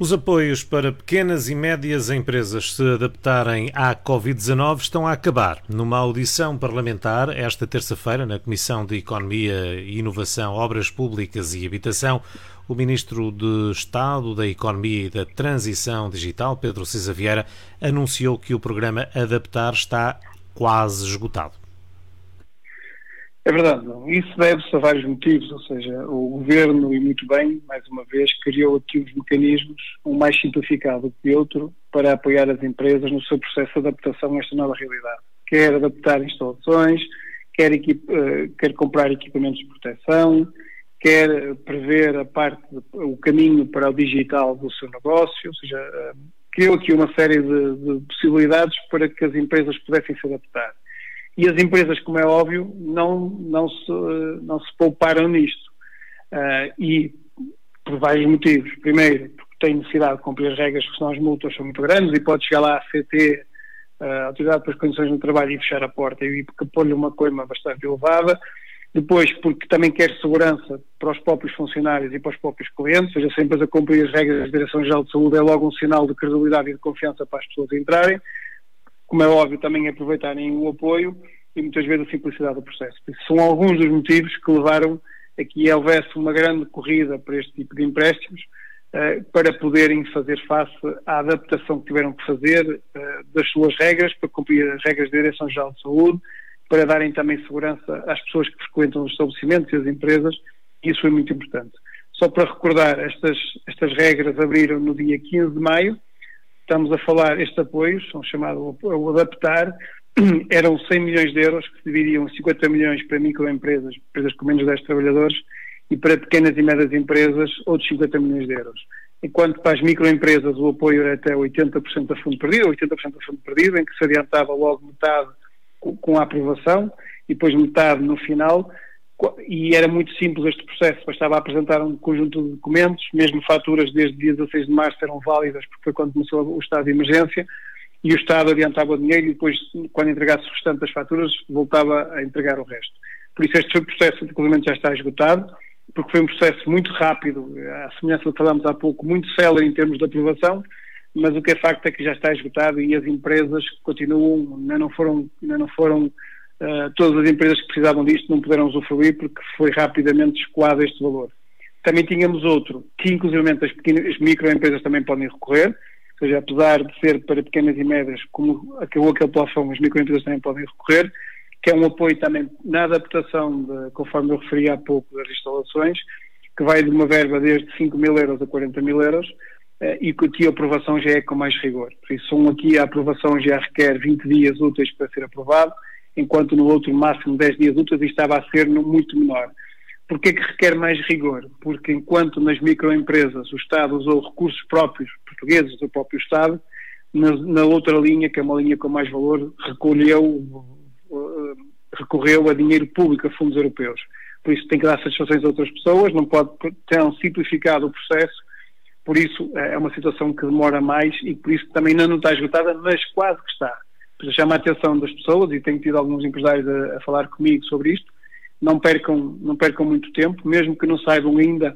Os apoios para pequenas e médias empresas se adaptarem à Covid-19 estão a acabar. Numa audição parlamentar, esta terça-feira, na Comissão de Economia Inovação, Obras Públicas e Habitação, o Ministro de Estado da Economia e da Transição Digital, Pedro Cisa Vieira, anunciou que o programa Adaptar está quase esgotado. É verdade. Isso deve-se a vários motivos, ou seja, o Governo, e muito bem, mais uma vez, criou aqui os mecanismos, um mais simplificado que outro, para apoiar as empresas no seu processo de adaptação a esta nova realidade. Quer adaptar instalações, quer, eh, quer comprar equipamentos de proteção, quer prever a parte, o caminho para o digital do seu negócio, ou seja, eh, criou aqui uma série de, de possibilidades para que as empresas pudessem se adaptar. E as empresas, como é óbvio, não, não, se, não se pouparam nisto. Uh, e por vários motivos. Primeiro, porque têm necessidade de cumprir as regras, porque senão as multas são muito grandes e pode chegar lá a CT, a uh, Autoridade para as Condições do Trabalho, e fechar a porta e pôr-lhe uma coima bastante elevada. Depois, porque também quer segurança para os próprios funcionários e para os próprios clientes, ou seja, se a empresa cumprir as regras da Direção-Geral de Saúde é logo um sinal de credibilidade e de confiança para as pessoas entrarem como é óbvio, também aproveitarem o apoio e muitas vezes a simplicidade do processo. São alguns dos motivos que levaram a que houvesse uma grande corrida para este tipo de empréstimos uh, para poderem fazer face à adaptação que tiveram que fazer uh, das suas regras, para cumprir as regras da Direção-Geral de Saúde, para darem também segurança às pessoas que frequentam os estabelecimentos e as empresas, isso foi muito importante. Só para recordar, estas, estas regras abriram no dia 15 de maio, estamos a falar, estes apoios, são chamados o adaptar, eram 100 milhões de euros que se dividiam 50 milhões para microempresas, empresas com menos de 10 trabalhadores, e para pequenas e médias empresas, outros 50 milhões de euros. Enquanto para as microempresas o apoio era até 80% a fundo perdido, 80% a fundo perdido, em que se adiantava logo metade com a aprovação e depois metade no final, e era muito simples este processo, bastava apresentar um conjunto de documentos, mesmo faturas desde dia 16 de março eram válidas, porque foi quando começou o estado de emergência, e o Estado adiantava o dinheiro e depois, quando entregasse o restante das faturas, voltava a entregar o resto. Por isso este processo, inclusive, já está esgotado, porque foi um processo muito rápido, à semelhança do que falámos há pouco, muito célere em termos de aprovação, mas o que é facto é que já está esgotado e as empresas continuam, ainda não foram, ainda não foram Uh, todas as empresas que precisavam disto não puderam usufruir porque foi rapidamente escoado este valor. Também tínhamos outro, que inclusivamente as, pequenas, as microempresas também podem recorrer, ou seja, apesar de ser para pequenas e médias, como acabou aquele plafond, as microempresas também podem recorrer, que é um apoio também na adaptação, de, conforme eu referi há pouco, das instalações, que vai de uma verba desde 5 mil euros a 40 mil euros, uh, e que aqui a aprovação já é com mais rigor. Por isso, um aqui a aprovação já requer 20 dias úteis para ser aprovado, enquanto no outro máximo 10 dias úteis estava a ser muito menor. Porquê que requer mais rigor? Porque enquanto nas microempresas o Estado usou recursos próprios portugueses do próprio Estado, na, na outra linha, que é uma linha com mais valor, recolheu, uh, recorreu a dinheiro público, a fundos europeus. Por isso tem que dar satisfações a outras pessoas, não pode ter simplificado o processo, por isso é uma situação que demora mais e por isso também ainda não está esgotada, mas quase que está chama a atenção das pessoas e tenho tido alguns empresários a, a, falar comigo sobre isto. Não percam, não percam muito tempo, mesmo que não saibam ainda,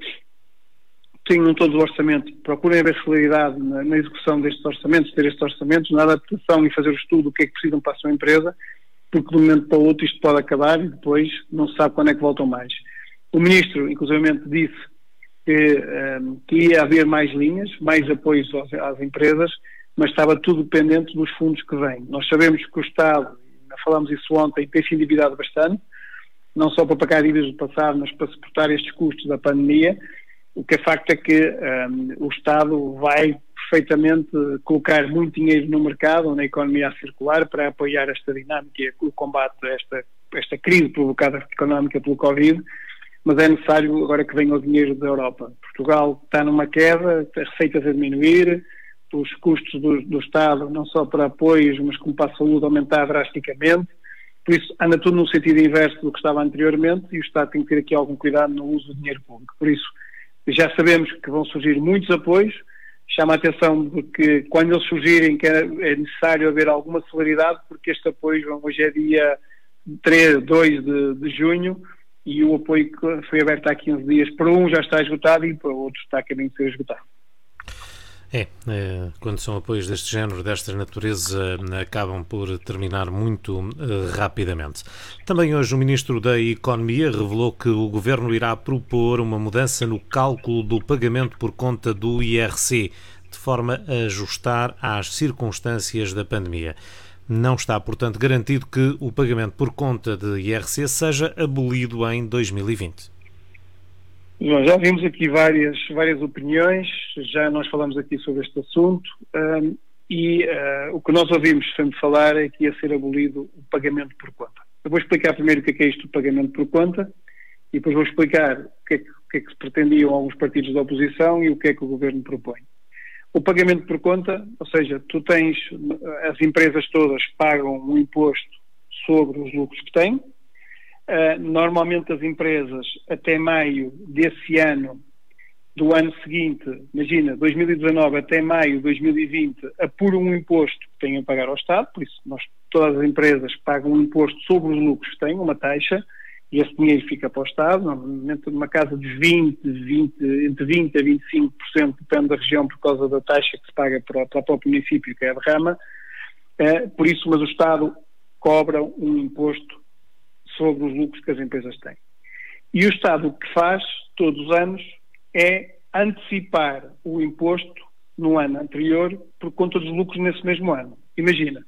tenham todos o orçamento, procurem haver celeridade na, na, execução destes orçamentos, ter estes orçamentos, na adaptação e fazer o estudo do que é que precisam para a sua empresa, porque de um momento para o outro isto pode acabar e depois não se sabe quando é que voltam mais. O Ministro, inclusive, disse que, um, ehm, que ia haver mais linhas, mais apoios às, às empresas, mas estava tudo dependente dos fundos que vêm. Nós sabemos que o Estado, falámos isso ontem, tem se endividado bastante, não só para pagar dívidas do passado, mas para suportar estes custos da pandemia. O que é facto é que um, o Estado vai perfeitamente colocar muito dinheiro no mercado, na economia circular, para apoiar esta dinâmica e o combate a esta, esta crise provocada económica pelo Covid, mas é necessário agora que venha o dinheiro da Europa. Portugal está numa queda, as receitas a diminuir, os custos do, do, Estado, não só para apoios, mas como para a saúde, aumentar drasticamente. Por isso, anda tudo no sentido inverso do que estava anteriormente e o Estado tem que ter aqui algum cuidado no uso do dinheiro público. Por isso, já sabemos que vão surgir muitos apoios, chama a atenção de que quando eles surgirem que é, é necessário haver alguma celeridade, porque este apoio, hoje é dia 3, 2 de, de junho, e o apoio que foi aberto há 15 dias, para um já está esgotado e para outro está a caminho de ser esgotado. É, é, quando são apoios deste género, desta natureza, acabam por terminar muito uh, rapidamente. Também hoje o Ministro da Economia revelou que o Governo irá propor uma mudança no cálculo do pagamento por conta do IRC, de forma a ajustar às circunstâncias da pandemia. Não está, portanto, garantido que o pagamento por conta de IRC seja abolido em 2020. João, já vimos aqui várias, várias opiniões, já nós falamos aqui sobre este assunto um, e uh, o que nós ouvimos sempre falar é que ia ser abolido o pagamento por conta. Eu vou explicar primeiro o que é, que é isto do pagamento por conta e depois vou explicar o que, é que, o que é que se pretendiam alguns partidos da oposição e o que é que o governo propõe. O pagamento por conta, ou seja, tu tens, as empresas todas pagam um imposto sobre os lucros que têm, Uh, normalmente as empresas, até maio desse ano, do ano seguinte, imagina, 2019 até maio de 2020, apuram um imposto que têm a pagar ao Estado, por isso nós, todas as empresas pagam um imposto sobre os lucros que têm, uma taxa, e esse dinheiro fica para o Estado, normalmente numa casa de 20, 20, entre 20% a 25%, depende da região, por causa da taxa que se paga para, para o próprio município, que é a derrama. Uh, por isso, mas o Estado cobra um imposto sobre os lucros que as empresas têm. E o Estado o que faz, todos os anos, é antecipar o imposto no ano anterior por conta dos lucros nesse mesmo ano. Imagina,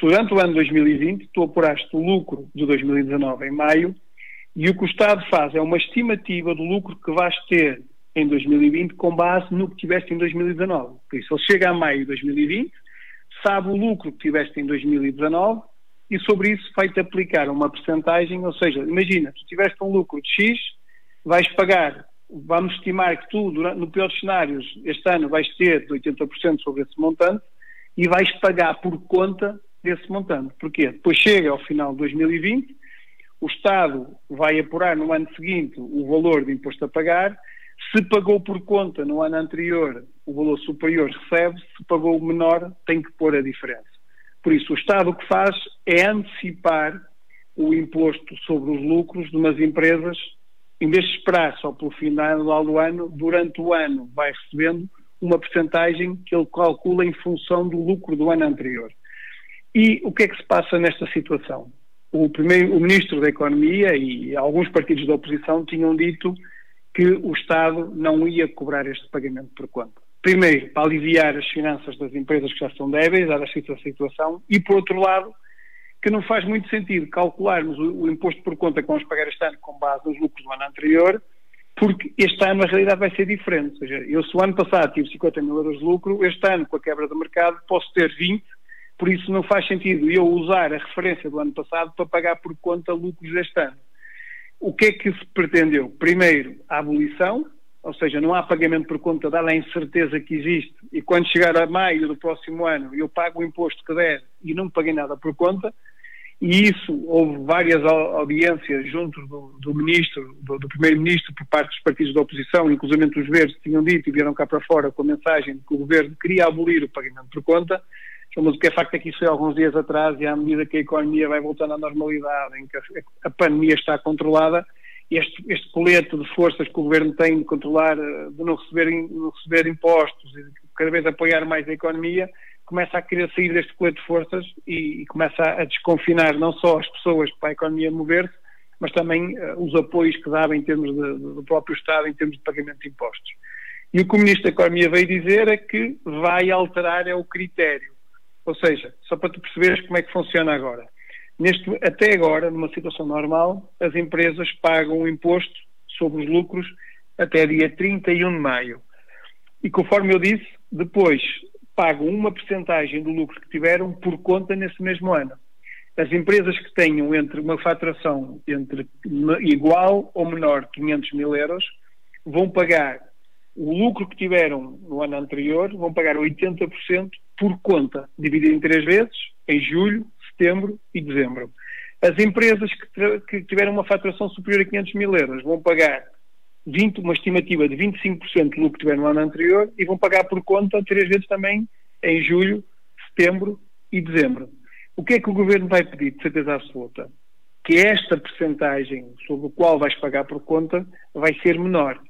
durante o ano 2020, tu apuraste o lucro de 2019 em maio e o que o Estado faz é uma estimativa do lucro que vais ter em 2020 com base no que tiveste em 2019. Por isso, ele chega a maio de 2020, sabe o lucro que tiveste em 2019 e sobre isso vai-te aplicar uma percentagem, ou seja, imagina, tu tiveste um lucro de X, vais pagar, vamos estimar que tu, durante, no pior dos cenários, este ano vais ter 80% sobre esse montante e vais pagar por conta desse montante. Porquê? Depois chega ao final de 2020, o Estado vai apurar no ano seguinte o valor de imposto a pagar, se pagou por conta no ano anterior o valor superior recebe, se pagou o menor tem que pôr a diferença. Por isso, o Estado o que faz é antecipar o imposto sobre os lucros de umas empresas, em vez de esperar só pelo final do ano, durante o ano vai recebendo uma percentagem que ele calcula em função do lucro do ano anterior. E o que é que se passa nesta situação? O, primeiro, o Ministro da Economia e alguns partidos da oposição tinham dito que o Estado não ia cobrar este pagamento por conta primeiro, para aliviar as finanças das empresas que já estão débeis, dada esta situação, e por outro lado, que não faz muito sentido calcularmos o, o, imposto por conta que vamos pagar este ano com base nos lucros do ano anterior, porque este ano a realidade vai ser diferente. Ou seja, eu se o ano passado tive 50 mil euros de lucro, este ano, com a quebra do mercado, posso ter 20, por isso não faz sentido eu usar a referência do ano passado para pagar por conta lucros deste ano. O que é que se pretendeu? Primeiro, a abolição, ou seja, não há pagamento por conta dada a incerteza que existe, e quando chegar a maio do próximo ano eu pago o imposto que der e não paguei nada por conta, e isso houve várias audiências junto do, do ministro, do, do primeiro-ministro, por parte dos partidos da oposição, inclusive os verdes tinham dito e vieram cá para fora com a mensagem de que o governo queria abolir o pagamento por conta, mas o que é facto é que isso foi alguns dias atrás e à medida que a economia vai voltando à normalidade, em que a, a pandemia está controlada, este, este colete de forças que o governo tem de controlar, eh, de não receber, não receber impostos e de cada vez apoiar mais a economia, começa a querer sair deste colete de forças e, e começa a, desconfinar não só as pessoas para a economia mover-se, mas também uh, os apoios que dava em termos de, de, do próprio Estado, em termos de pagamento de impostos. E o que o Ministro da Economia veio dizer é que vai alterar é o critério. Ou seja, só para tu perceberes como é que funciona agora. Neste, até agora, numa situação normal, as empresas pagam o imposto sobre os lucros até dia 31 de maio. E conforme eu disse, depois pagam uma percentagem do lucro que tiveram por conta nesse mesmo ano. As empresas que tenham entre uma faturação entre igual ou menor 500 mil euros vão pagar o lucro que tiveram no ano anterior, vão pagar 80% por conta, dividido em três vezes, em julho, setembro e dezembro. As empresas que, que tiveram uma faturação superior a 500 mil euros vão pagar 20, uma estimativa de 25% do lucro que tiveram no ano anterior e vão pagar por conta três vezes também em julho, setembro e dezembro. O que é que o governo vai pedir, de certeza absoluta? Que esta percentagem sobre o qual vais pagar por conta vai ser menor.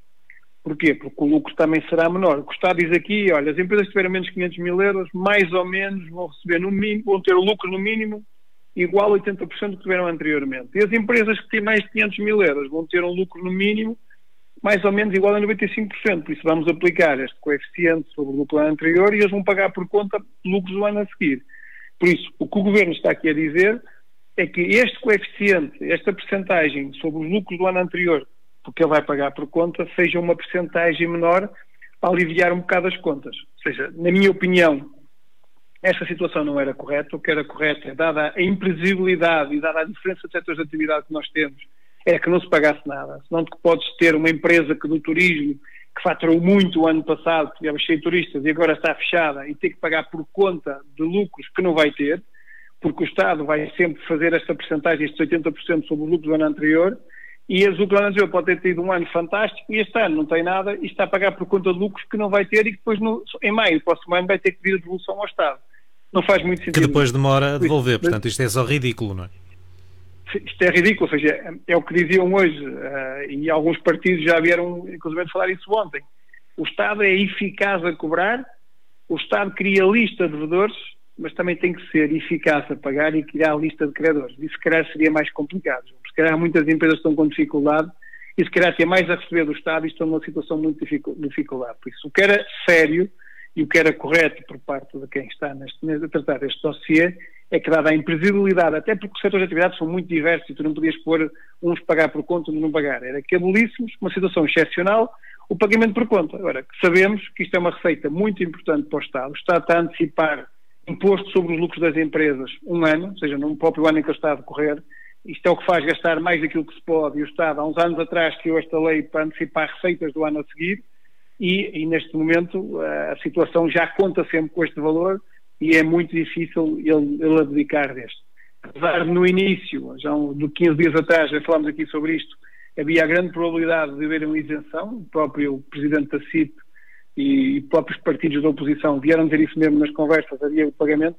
Porquê? Porque o lucro também será menor. O que está diz aqui, olha, as empresas que tiverem menos de 500 mil euros, mais ou menos vão receber no mínimo, vão ter o lucro no mínimo igual a 80% do que tiveram anteriormente. E as empresas que têm mais de 500 mil euros vão ter um lucro no mínimo mais ou menos igual a 95%. Por isso vamos aplicar este coeficiente sobre o lucro do ano anterior e eles vão pagar por conta lucros do ano a seguir. Por isso, o que o Governo está aqui a dizer é que este coeficiente, esta percentagem sobre os lucros do ano anterior, porque ele vai pagar por conta, seja uma percentagem menor para aliviar um bocado as contas. Ou seja, na minha opinião, esta situação não era correta. O que era correto é, dada a imprevisibilidade e dada a diferença de setores de atividade que nós temos, é que não se pagasse nada. Senão que podes ter uma empresa que do turismo, que faturou muito o ano passado, estava cheio de turistas e agora está fechada e tem que pagar por conta de lucros que não vai ter, porque o Estado vai sempre fazer esta porcentagem, estes 80% sobre os lucros do ano anterior, e as lucros do ano anterior pode ter tido um ano fantástico e este ano não tem nada e está a pagar por conta de lucros que não vai ter e que depois no, em maio do próximo ano vai ter que pedir a devolução ao Estado. Não faz muito sentido. Que depois demora a devolver, portanto isto é só ridículo, não é? Isto é ridículo, ou seja, é o que diziam hoje, uh, e alguns partidos já vieram, inclusive, falar isso ontem. O Estado é eficaz a cobrar, o Estado cria lista de devedores, mas também tem que ser eficaz a pagar e criar a lista de credores. Isso, se calhar, seria mais complicado. Se calhar, muitas empresas estão com dificuldade e, se calhar, ter mais a receber do Estado e estão numa situação muito dificuldade. Por isso, o que era sério e o que era correto por parte de quem está neste, a tratar este dossiê é que, dada a imprevisibilidade, até porque os setores de atividade são muito diversos e tu não podias pôr uns pagar por conta e não pagar, era que abolíssemos uma situação excepcional o pagamento por conta. Agora, sabemos que isto é uma receita muito importante para o Estado. O Estado está a antecipar imposto sobre os lucros das empresas um ano, ou seja, no próprio ano em que ele está a decorrer. Isto é o que faz gastar mais daquilo que se pode. E o Estado, há uns anos atrás, criou esta lei para antecipar receitas do ano a seguir. E, e neste momento a situação já conta sempre com este valor e é muito difícil ele, ele abdicar deste. Apesar de no início, já de 15 dias atrás, já falámos aqui sobre isto, havia a grande probabilidade de haver uma isenção, o próprio Presidente da CIP e próprios partidos da oposição vieram dizer isso mesmo nas conversas, havia o pagamento,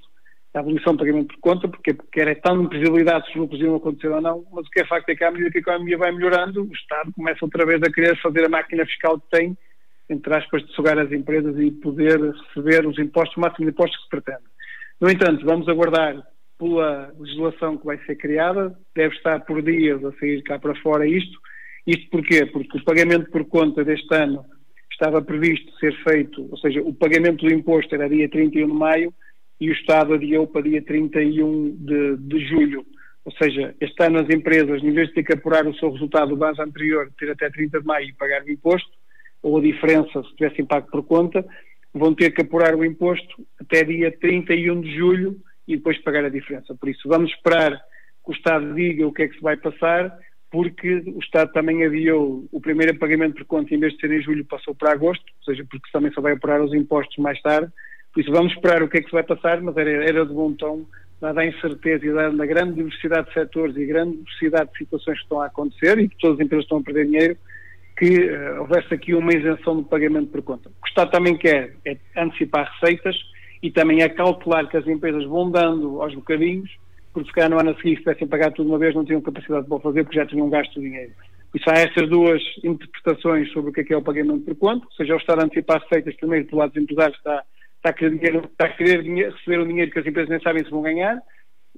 a abolição do pagamento por conta, porque, porque era tão imprevisibilidade se os lucros iam acontecer ou não, mas o que é facto é que à medida que a economia vai melhorando, o Estado começa outra vez a querer fazer a máquina fiscal que tem entre aspas, de sugar as empresas e poder receber os impostos, o máximo de impostos que se pretende. No entanto, vamos aguardar pela legislação que vai ser criada, deve estar por dias a sair cá para fora isto. Isto porquê? Porque o pagamento por conta deste ano estava previsto ser feito, ou seja, o pagamento do imposto era dia 31 de maio e o Estado adiou para dia 31 de, de julho. Ou seja, este ano as empresas, em vez de ter que apurar o seu resultado do base anterior, ter até 30 de maio e pagar o imposto, ou a diferença, se tivessem pago por conta, vão ter que apurar o imposto até dia 31 de julho e depois pagar a diferença. Por isso, vamos esperar que o Estado diga o que é que se vai passar, porque o Estado também adiou o primeiro pagamento por conta, em vez de ser em julho, passou para agosto, ou seja, porque também só vai apurar os impostos mais tarde. Por isso, vamos esperar o que é que se vai passar, mas era, era de bom tom, dada a incerteza e dada a grande diversidade de setores e grande diversidade de situações que estão a acontecer e que todas as empresas estão a perder dinheiro, que uh, houvesse aqui uma isenção do pagamento por conta. O que o Estado também quer é antecipar receitas e também é calcular que as empresas vão dando aos bocadinhos, porque se calhar no ano a seguir, se tivessem pagado tudo uma vez, não tinham capacidade para fazer porque já tinham gasto o dinheiro. Isso há estas duas interpretações sobre o que é, que é o pagamento por conta, ou seja, o Estado antecipar receitas, primeiro, do lado dos empresários, está, está a querer, dinheiro, está a querer dinheiro, receber um dinheiro que as empresas nem sabem se vão ganhar,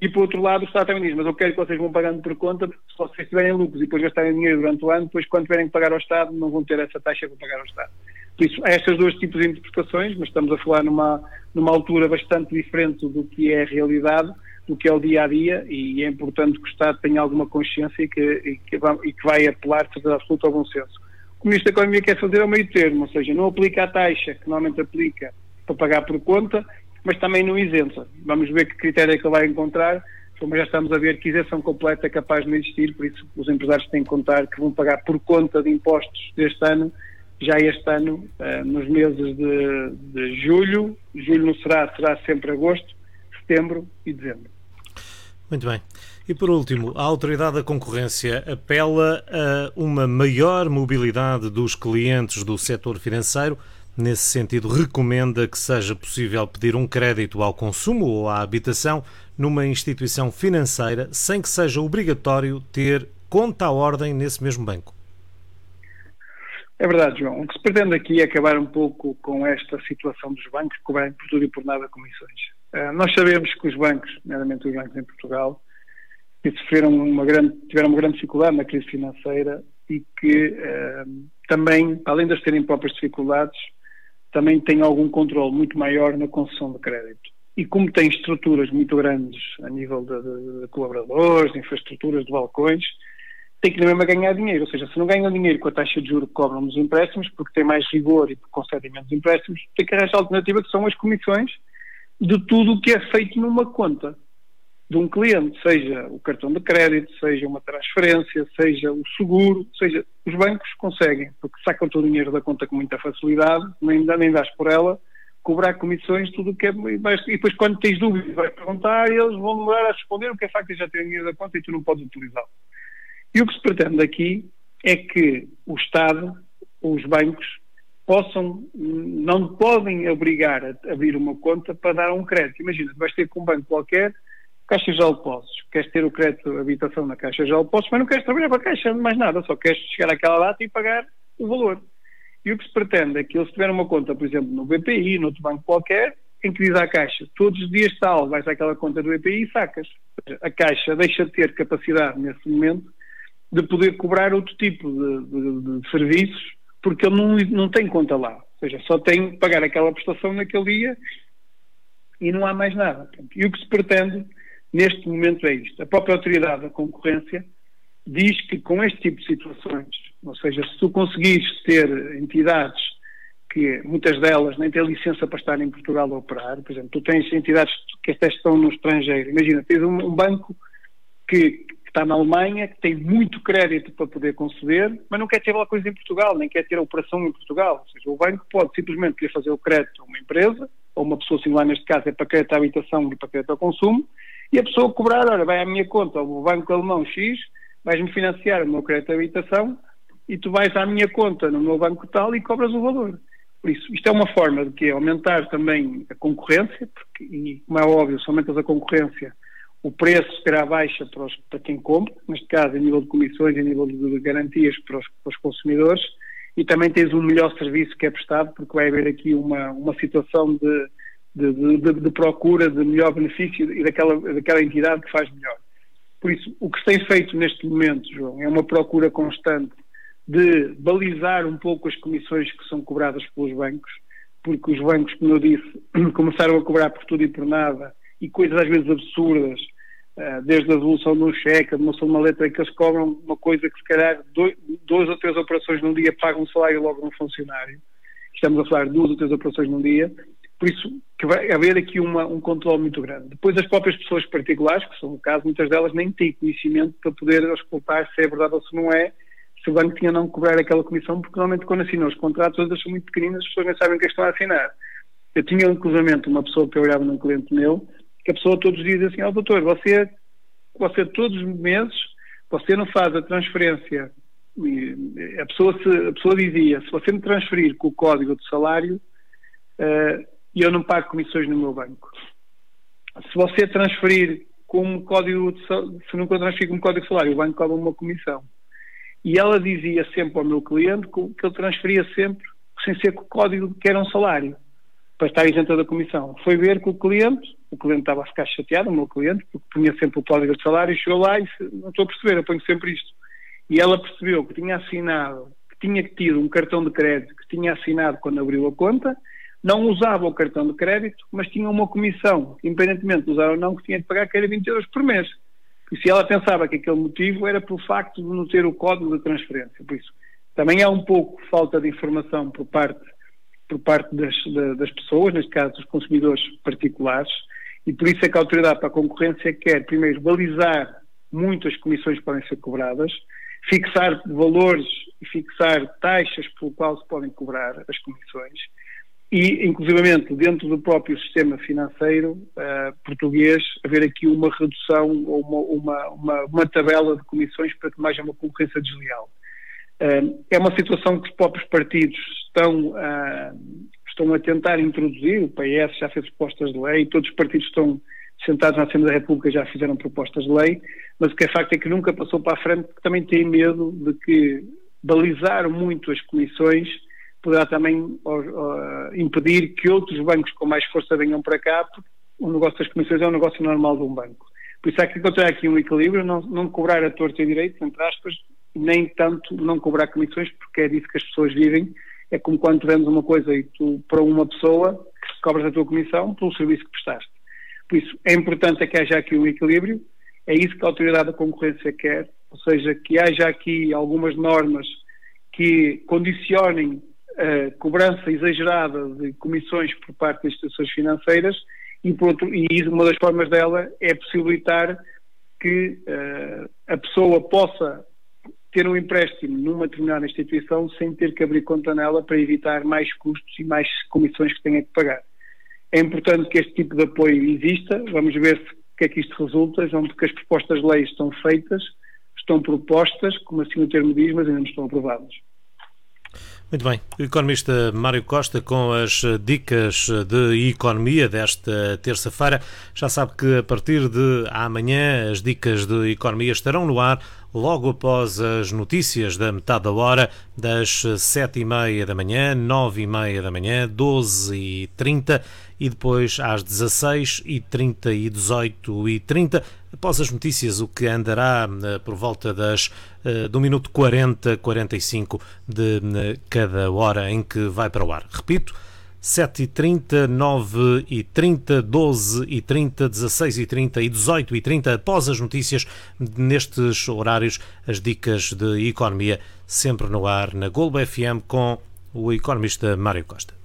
e por outro lado, o Estado também diz, mas eu quero que vocês vão pagando por conta, se vocês tiverem lucros e depois gastarem dinheiro durante o ano, depois quando tiverem que pagar ao Estado, não vão ter essa taxa para pagar ao Estado. Por isso, há estes dois tipos de interpretações, mas estamos a falar numa, numa altura bastante diferente do que é a realidade, do que é o dia a dia, e é importante que o Estado tenha alguma consciência e que, e que, vai, e que vai apelar, de absoluto, ao bom senso. O Ministro da Economia quer fazer é o meio termo, ou seja, não aplica a taxa que normalmente aplica para pagar por conta, mas também não isenta. Vamos ver que critério é que ele vai encontrar, como já estamos a ver que isenção completa é capaz de não existir, por isso os empresários têm que contar que vão pagar por conta de impostos deste ano, já este ano, eh, nos meses de, de julho, julho não será, será sempre agosto, setembro e dezembro. Muito bem. E por último, a Autoridade da Concorrência apela a uma maior mobilidade dos clientes do setor financeiro Nesse sentido, recomenda que seja possível pedir um crédito ao consumo ou à habitação numa instituição financeira sem que seja obrigatório ter conta à ordem nesse mesmo banco. É verdade, João. O que se pretende aqui é acabar um pouco com esta situação dos bancos que cobrem por tudo e por nada comissões. Uh, nós sabemos que os bancos, nomeadamente os bancos em Portugal, que sofreram uma grande, tiveram uma grande dificuldade na crise financeira e que uh, também, além de terem próprias dificuldades, também têm algum controle muito maior na concessão de crédito. E como têm estruturas muito grandes a nível de, de, de colaboradores, de infraestruturas, de balcões, tem que mesmo ganhar dinheiro. Ou seja, se não ganham dinheiro com a taxa de juros que cobram nos empréstimos, porque tem mais rigor e concedem menos empréstimos, tem que arranjar alternativa que são as comissões de tudo o que é feito numa conta de um cliente, seja o cartão de crédito, seja uma transferência, seja o seguro, seja os bancos conseguem, porque sacam todo o dinheiro da conta com muita facilidade, nem, nem dás por ela, cobrar comissões, tudo o que é. E depois, quando tens dúvidas, vais perguntar e eles vão demorar a responder, o que é facto de já ter dinheiro da conta e tu não podes utilizá-lo. E o que se pretende aqui é que o Estado, os bancos, possam, não podem obrigar a abrir uma conta para dar um crédito. Imagina, vais ter com um banco qualquer, Caixa de Depósitos, queres ter o crédito de habitação na Caixa de Depósitos, mas não queres trabalhar para a Caixa mais nada, só queres chegar àquela data e pagar o valor. E o que se pretende é que eles tiverem uma conta, por exemplo, no BPI, noutro banco qualquer, em que diz à Caixa, todos os dias tal, vais àquela conta do BPI e sacas. A Caixa deixa de ter capacidade nesse momento de poder cobrar outro tipo de, de, de serviços, porque ele não, não tem conta lá. Ou seja, só tem que pagar aquela prestação naquele dia e não há mais nada. E o que se pretende neste momento é isto. A própria autoridade da concorrência diz que com este tipo de situações, ou seja, se tu conseguires ter entidades que muitas delas nem têm licença para estar em Portugal a operar, por exemplo, tu tens entidades que até estão no estrangeiro, imagina, tens um, banco que, está na Alemanha, que tem muito crédito para poder conceder, mas não quer ter alguma coisa em Portugal, nem quer ter a operação em Portugal. Ou seja, o banco pode simplesmente querer fazer o crédito a uma empresa, ou uma pessoa singular neste caso é para crédito à habitação e para crédito ao consumo, e a pessoa cobrar, olha, vai à minha conta, o banco alemão X, vais-me financiar o meu crédito à habitação, e tu vais à minha conta no meu banco tal e cobras o valor. Por isso, isto é uma forma de que aumentar também a concorrência, porque, e como é óbvio, se aumentas a concorrência, o preço será baixa para, os, para quem compra, neste caso, a nível de comissões, a nível de garantias para os, para os, consumidores, e também tens um melhor serviço que é prestado, porque vai haver aqui uma, uma situação de, de, de, de procura de melhor benefício e daquela, daquela entidade que faz melhor. Por isso, o que se tem feito neste momento, João, é uma procura constante de balizar um pouco as comissões que são cobradas pelos bancos, porque os bancos, como eu disse, começaram a cobrar por tudo e por nada e coisas às vezes absurdas, eh, desde a devolução de um cheque, a devolução de uma letra, que eles cobram uma coisa que se calhar dois, duas ou três operações num dia pagam um salário logo a um funcionário. Estamos a falar de duas ou três operações num dia. Por isso que vai haver aqui uma, um controle muito grande. Depois as próprias pessoas particulares, que são o caso, muitas delas nem têm conhecimento para poder escutar se é verdade ou se não é, se o banco tinha não cobrar aquela comissão, porque normalmente quando assinam os contratos, todas são muito pequeninas, as pessoas nem sabem o que é estão a assinar. Eu tinha cruzamento, uma pessoa que eu olhava num cliente meu, que a pessoa todos os dias assim, ó oh, doutor, você, você todos os meses, você não faz a transferência, a pessoa, se, a pessoa dizia, se você me transferir com o código de salário, uh, eu não pago comissões no meu banco. Se você transferir com um código de, se não transferir um código salário, o banco cobra uma comissão. E ela dizia sempre ao meu cliente que ele transferia sempre sem ser com o código que era um salário para estar isenta da comissão. Foi ver que o cliente, o cliente estava a ficar chateado, o meu cliente, porque punha sempre o código de salário e chegou lá e disse, não estou a perceber, eu ponho sempre isto. E ela percebeu que tinha assinado, que tinha tido um cartão de crédito que tinha assinado quando abriu a conta, não usava o cartão de crédito, mas tinha uma comissão, independentemente de usar ou não, que tinha de pagar, que era 20 euros por mês. E se ela pensava que aquele motivo era pelo facto de não ter o código de transferência. Por isso, também há um pouco falta de informação por parte por parte das, das pessoas, neste caso dos consumidores particulares, e por isso é que a Autoridade para a Concorrência quer, primeiro, balizar muitas comissões que podem ser cobradas, fixar valores e fixar taxas pelo qual se podem cobrar as comissões e, inclusivamente, dentro do próprio sistema financeiro uh, português, haver aqui uma redução ou uma, uma, uma, uma tabela de comissões para que não haja uma concorrência desleal. É uma situação que os próprios partidos estão, a, estão a tentar introduzir, o PS já fez propostas de lei, todos os partidos estão sentados na Assembleia da República já fizeram propostas de lei, mas o que é facto é que nunca passou para a frente porque também tem medo de que balizar muito as comissões poderá também impedir que outros bancos com mais força venham para cá, porque o negócio das comissões é um negócio normal de um banco. Por isso há que encontrar aqui um equilíbrio, não, não cobrar a torta e direito, entre aspas, nem tanto não cobrar comissões, porque é disso que as pessoas vivem. É como quando vemos uma coisa e tu, para uma pessoa, cobras a tua comissão pelo serviço que prestaste. Por isso, é importante é que haja aqui um equilíbrio, é isso que a Autoridade da Concorrência quer, ou seja, que haja aqui algumas normas que condicionem a cobrança exagerada de comissões por parte das instituições financeiras e, outro, e uma das formas dela é possibilitar que uh, a pessoa possa ter um empréstimo numa determinada instituição sem ter que abrir conta nela para evitar mais custos e mais comissões que tenha que pagar. É importante que este tipo de apoio exista, vamos ver se, o que é que isto resulta, João, porque as propostas de lei estão feitas, estão propostas, como assim o termo diz, mas ainda não estão aprovadas. Muito bem. O economista Mário Costa com as dicas de economia desta terça-feira. Já sabe que a partir de amanhã as dicas de economia estarão no ar logo após as notícias da metade da hora, das sete e meia da manhã, nove e meia da manhã, doze e trinta e depois às dezesseis e trinta e dezoito e trinta após as notícias, o que andará eh, por volta das eh, do minuto 40, 45 de eh, cada hora em que vai para o ar. Repito, 7h30, 9h30, 12h30, 16h30 e 18h30, após as notícias, nestes horários, as dicas de economia, sempre no ar na Globo FM com o economista Mário Costa.